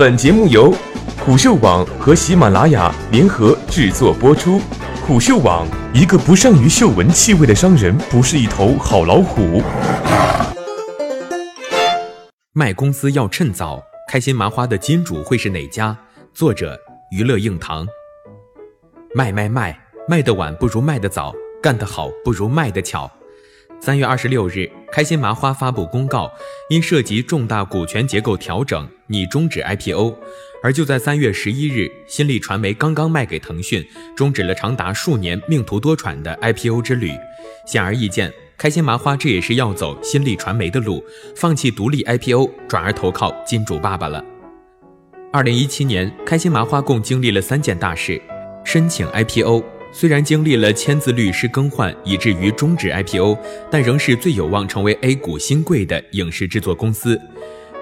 本节目由虎嗅网和喜马拉雅联合制作播出。虎嗅网：一个不善于嗅闻气味的商人，不是一头好老虎。卖公司要趁早，开心麻花的金主会是哪家？作者：娱乐硬糖。卖卖卖，卖得晚不如卖得早，干得好不如卖得巧。三月二十六日，开心麻花发布公告，因涉及重大股权结构调整，拟终止 IPO。而就在三月十一日，新力传媒刚刚卖给腾讯，终止了长达数年命途多舛的 IPO 之旅。显而易见，开心麻花这也是要走新力传媒的路，放弃独立 IPO，转而投靠金主爸爸了。二零一七年，开心麻花共经历了三件大事：申请 IPO。虽然经历了签字律师更换，以至于终止 IPO，但仍是最有望成为 A 股新贵的影视制作公司。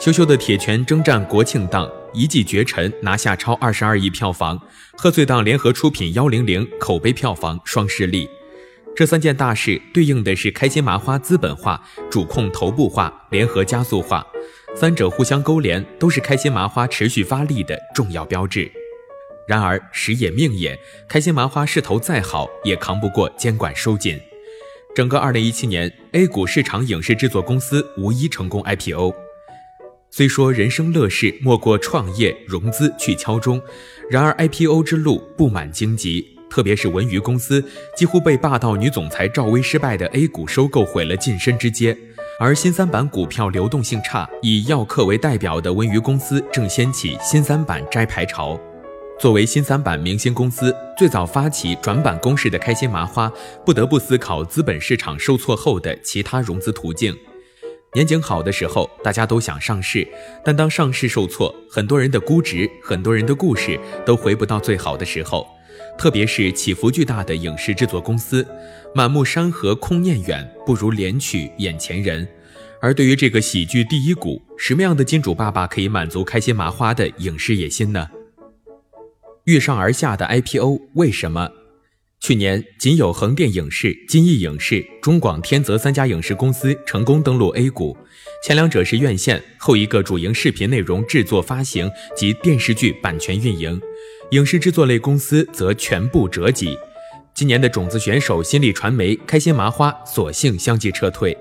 羞羞的铁拳征战国庆档，一骑绝尘拿下超二十二亿票房；贺岁档联合出品幺零零，口碑票房双失利。这三件大事对应的是开心麻花资本化、主控头部化、联合加速化，三者互相勾连，都是开心麻花持续发力的重要标志。然而时也命也，开心麻花势头再好，也扛不过监管收紧。整个2017年，A 股市场影视制作公司无一成功 IPO。虽说人生乐事莫过创业融资去敲钟，然而 IPO 之路布满荆棘，特别是文娱公司几乎被霸道女总裁赵薇失败的 A 股收购毁了晋升之阶，而新三板股票流动性差，以耀客为代表的文娱公司正掀起新三板摘牌潮。作为新三板明星公司，最早发起转板攻势的开心麻花，不得不思考资本市场受挫后的其他融资途径。年景好的时候，大家都想上市，但当上市受挫，很多人的估值、很多人的故事都回不到最好的时候。特别是起伏巨大的影视制作公司，满目山河空念远，不如怜取眼前人。而对于这个喜剧第一股，什么样的金主爸爸可以满足开心麻花的影视野心呢？遇上而下的 IPO，为什么？去年仅有横店影视、金逸影视、中广天泽三家影视公司成功登陆 A 股，前两者是院线，后一个主营视频内容制作发行及电视剧版权运营，影视制作类公司则全部折戟。今年的种子选手新力传媒、开心麻花索性相继撤退，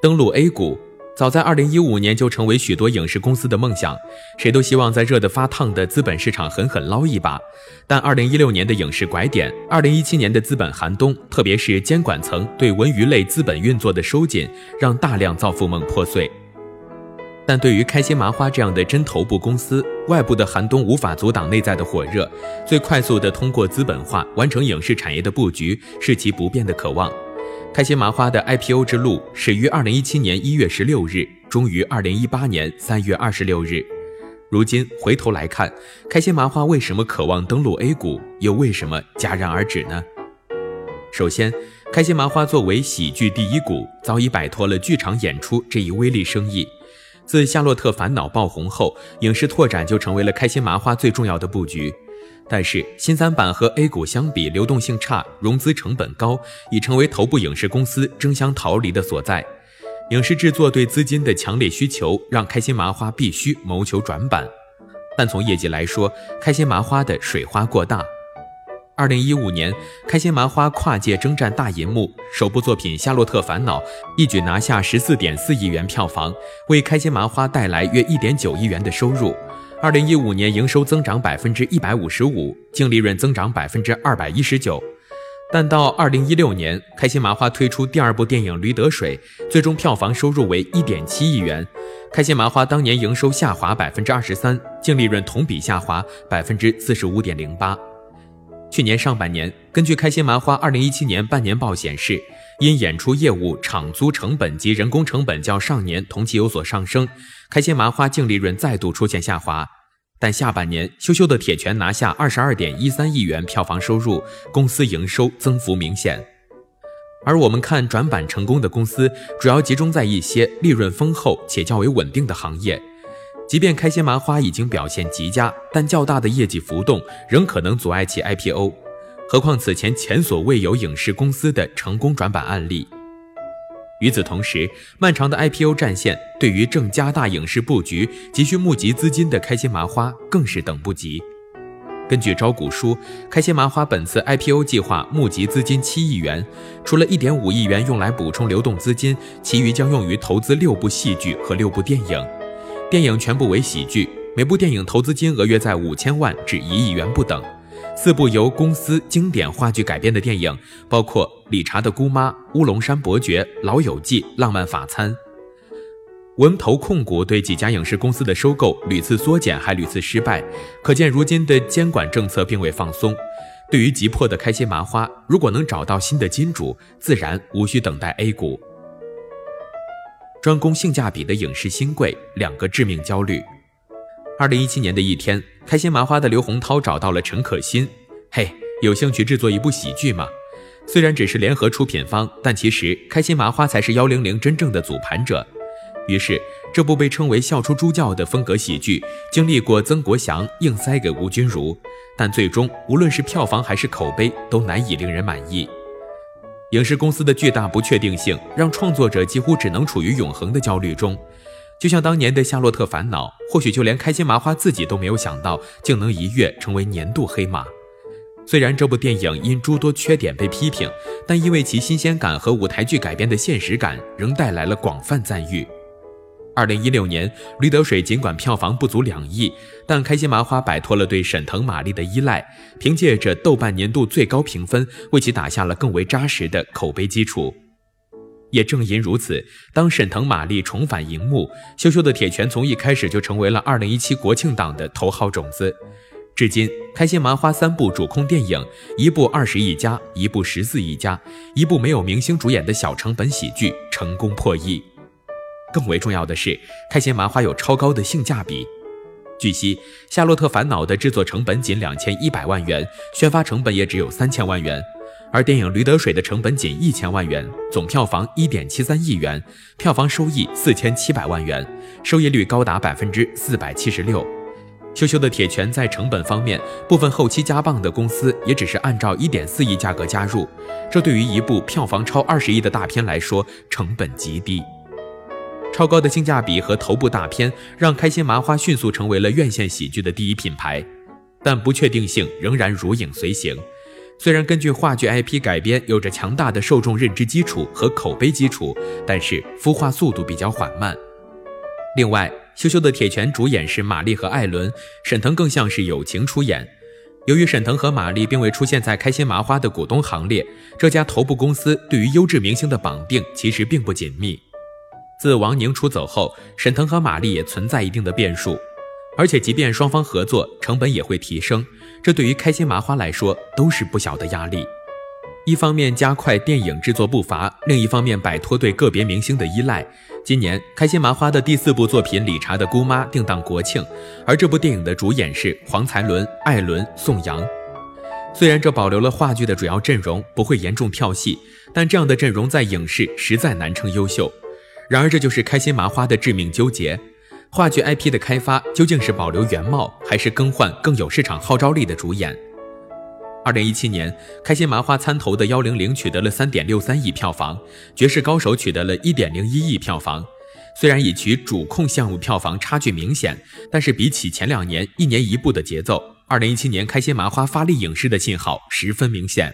登陆 A 股。早在二零一五年就成为许多影视公司的梦想，谁都希望在热得发烫的资本市场狠狠捞一把。但二零一六年的影视拐点，二零一七年的资本寒冬，特别是监管层对文娱类资本运作的收紧，让大量造富梦破碎。但对于开心麻花这样的真头部公司，外部的寒冬无法阻挡内在的火热，最快速的通过资本化完成影视产业的布局，是其不变的渴望。开心麻花的 IPO 之路始于二零一七年一月十六日，终于二零一八年三月二十六日。如今回头来看，开心麻花为什么渴望登陆 A 股，又为什么戛然而止呢？首先，开心麻花作为喜剧第一股，早已摆脱了剧场演出这一微利生意。自《夏洛特烦恼》爆红后，影视拓展就成为了开心麻花最重要的布局。但是新三板和 A 股相比，流动性差，融资成本高，已成为头部影视公司争相逃离的所在。影视制作对资金的强烈需求，让开心麻花必须谋求转板。但从业绩来说，开心麻花的水花过大。二零一五年，开心麻花跨界征战大银幕，首部作品《夏洛特烦恼》一举拿下十四点四亿元票房，为开心麻花带来约一点九亿元的收入。二零一五年营收增长百分之一百五十五，净利润增长百分之二百一十九。但到二零一六年，开心麻花推出第二部电影《驴得水》，最终票房收入为一点七亿元。开心麻花当年营收下滑百分之二十三，净利润同比下滑百分之四十五点零八。去年上半年，根据开心麻花二零一七年半年报显示。因演出业务场租成本及人工成本较上年同期有所上升，开心麻花净利润再度出现下滑。但下半年，羞羞的铁拳拿下二十二点一三亿元票房收入，公司营收增幅明显。而我们看转板成功的公司，主要集中在一些利润丰厚且较为稳定的行业。即便开心麻花已经表现极佳，但较大的业绩浮动仍可能阻碍其 IPO。何况此前前所未有影视公司的成功转板案例。与此同时，漫长的 IPO 战线对于正加大影视布局、急需募集资金的开心麻花更是等不及。根据招股书，开心麻花本次 IPO 计划募集资金七亿元，除了一点五亿元用来补充流动资金，其余将用于投资六部戏剧和六部电影。电影全部为喜剧，每部电影投资金额约在五千万至一亿元不等。四部由公司经典话剧改编的电影，包括《理查的姑妈》《乌龙山伯爵》《老友记》《浪漫法餐》。文投控股对几家影视公司的收购屡次缩减，还屡次失败，可见如今的监管政策并未放松。对于急迫的开心麻花，如果能找到新的金主，自然无需等待 A 股。专攻性价比的影视新贵，两个致命焦虑。二零一七年的一天，开心麻花的刘洪涛找到了陈可辛，嘿，有兴趣制作一部喜剧吗？虽然只是联合出品方，但其实开心麻花才是幺零零真正的组盘者。于是，这部被称为“笑出猪叫”的风格喜剧，经历过曾国祥硬塞给吴君如，但最终无论是票房还是口碑，都难以令人满意。影视公司的巨大不确定性，让创作者几乎只能处于永恒的焦虑中。就像当年的《夏洛特烦恼》，或许就连开心麻花自己都没有想到，竟能一跃成为年度黑马。虽然这部电影因诸多缺点被批评，但因为其新鲜感和舞台剧改编的现实感，仍带来了广泛赞誉。二零一六年，《驴得水》尽管票房不足两亿，但开心麻花摆脱了对沈腾、马丽的依赖，凭借着豆瓣年度最高评分，为其打下了更为扎实的口碑基础。也正因如此，当沈腾、马丽重返荧幕，《羞羞的铁拳》从一开始就成为了二零一七国庆档的头号种子。至今，开心麻花三部主控电影，一部二十亿加，一部十四亿加，一部没有明星主演的小成本喜剧，成功破亿。更为重要的是，开心麻花有超高的性价比。据悉，《夏洛特烦恼》的制作成本仅两千一百万元，宣发成本也只有三千万元。而电影《驴得水》的成本仅一千万元，总票房一点七三亿元，票房收益四千七百万元，收益率高达百分之四百七十六。羞羞的铁拳在成本方面，部分后期加棒的公司也只是按照一点四亿价格加入，这对于一部票房超二十亿的大片来说，成本极低。超高的性价比和头部大片，让开心麻花迅速成为了院线喜剧的第一品牌，但不确定性仍然如影随形。虽然根据话剧 IP 改编有着强大的受众认知基础和口碑基础，但是孵化速度比较缓慢。另外，《羞羞的铁拳》主演是马丽和艾伦，沈腾更像是友情出演。由于沈腾和马丽并未出现在开心麻花的股东行列，这家头部公司对于优质明星的绑定其实并不紧密。自王宁出走后，沈腾和马丽也存在一定的变数。而且，即便双方合作，成本也会提升，这对于开心麻花来说都是不小的压力。一方面加快电影制作步伐，另一方面摆脱对个别明星的依赖。今年，开心麻花的第四部作品《理查的姑妈》定档国庆，而这部电影的主演是黄才伦、艾伦、宋阳。虽然这保留了话剧的主要阵容，不会严重跳戏，但这样的阵容在影视实在难称优秀。然而，这就是开心麻花的致命纠结。话剧 IP 的开发究竟是保留原貌，还是更换更有市场号召力的主演？二零一七年，开心麻花参投的幺零零取得了三点六三亿票房，绝世高手取得了一点零一亿票房。虽然与其主控项目票房差距明显，但是比起前两年一年一部的节奏，二零一七年开心麻花发力影视的信号十分明显。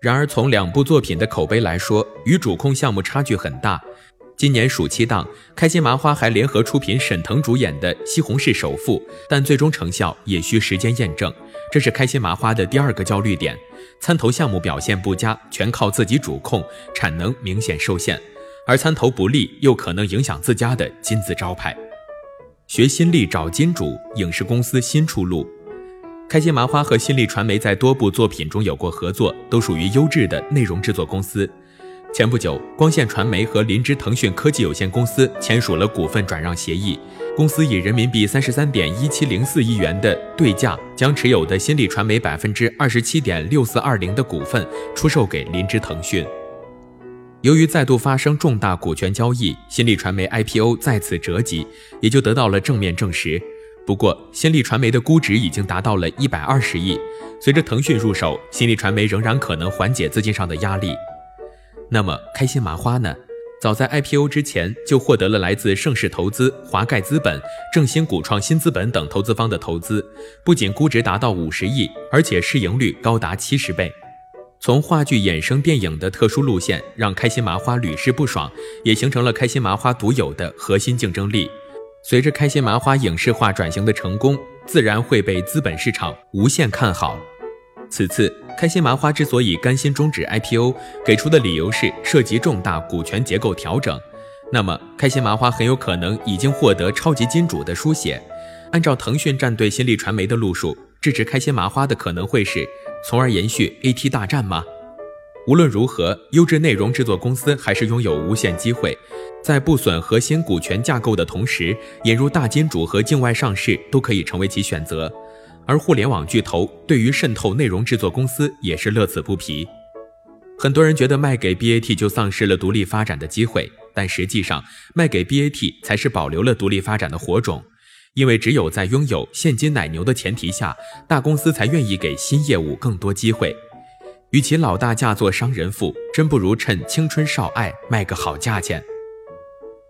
然而，从两部作品的口碑来说，与主控项目差距很大。今年暑期档，开心麻花还联合出品沈腾主演的《西红柿首富》，但最终成效也需时间验证。这是开心麻花的第二个焦虑点：参投项目表现不佳，全靠自己主控，产能明显受限；而参投不利，又可能影响自家的金字招牌。学新力找金主，影视公司新出路。开心麻花和新力传媒在多部作品中有过合作，都属于优质的内容制作公司。前不久，光线传媒和林芝腾讯科技有限公司签署了股份转让协议，公司以人民币三十三点一七零四亿元的对价，将持有的新力传媒百分之二十七点六四二零的股份出售给林芝腾讯。由于再度发生重大股权交易，新力传媒 IPO 再次折戟，也就得到了正面证实。不过，新力传媒的估值已经达到了一百二十亿，随着腾讯入手，新力传媒仍然可能缓解资金上的压力。那么开心麻花呢？早在 IPO 之前就获得了来自盛世投资、华盖资本、正兴股创新资本等投资方的投资，不仅估值达到五十亿，而且市盈率高达七十倍。从话剧衍生电影的特殊路线，让开心麻花屡试不爽，也形成了开心麻花独有的核心竞争力。随着开心麻花影视化转型的成功，自然会被资本市场无限看好。此次开心麻花之所以甘心终止 IPO，给出的理由是涉及重大股权结构调整。那么，开心麻花很有可能已经获得超级金主的书写。按照腾讯战队新力传媒的路数，支持开心麻花的可能会是，从而延续 AT 大战吗？无论如何，优质内容制作公司还是拥有无限机会，在不损核心股权架构的同时，引入大金主和境外上市都可以成为其选择。而互联网巨头对于渗透内容制作公司也是乐此不疲。很多人觉得卖给 BAT 就丧失了独立发展的机会，但实际上卖给 BAT 才是保留了独立发展的火种。因为只有在拥有现金奶牛的前提下，大公司才愿意给新业务更多机会。与其老大嫁作商人妇，真不如趁青春少爱卖个好价钱。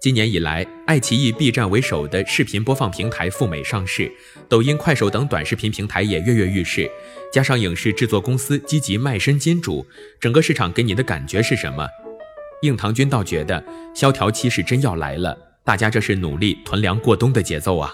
今年以来，爱奇艺、B 站为首的视频播放平台赴美上市，抖音、快手等短视频平台也跃跃欲试，加上影视制作公司积极卖身金主，整个市场给你的感觉是什么？硬糖君倒觉得萧条期是真要来了，大家这是努力囤粮过冬的节奏啊！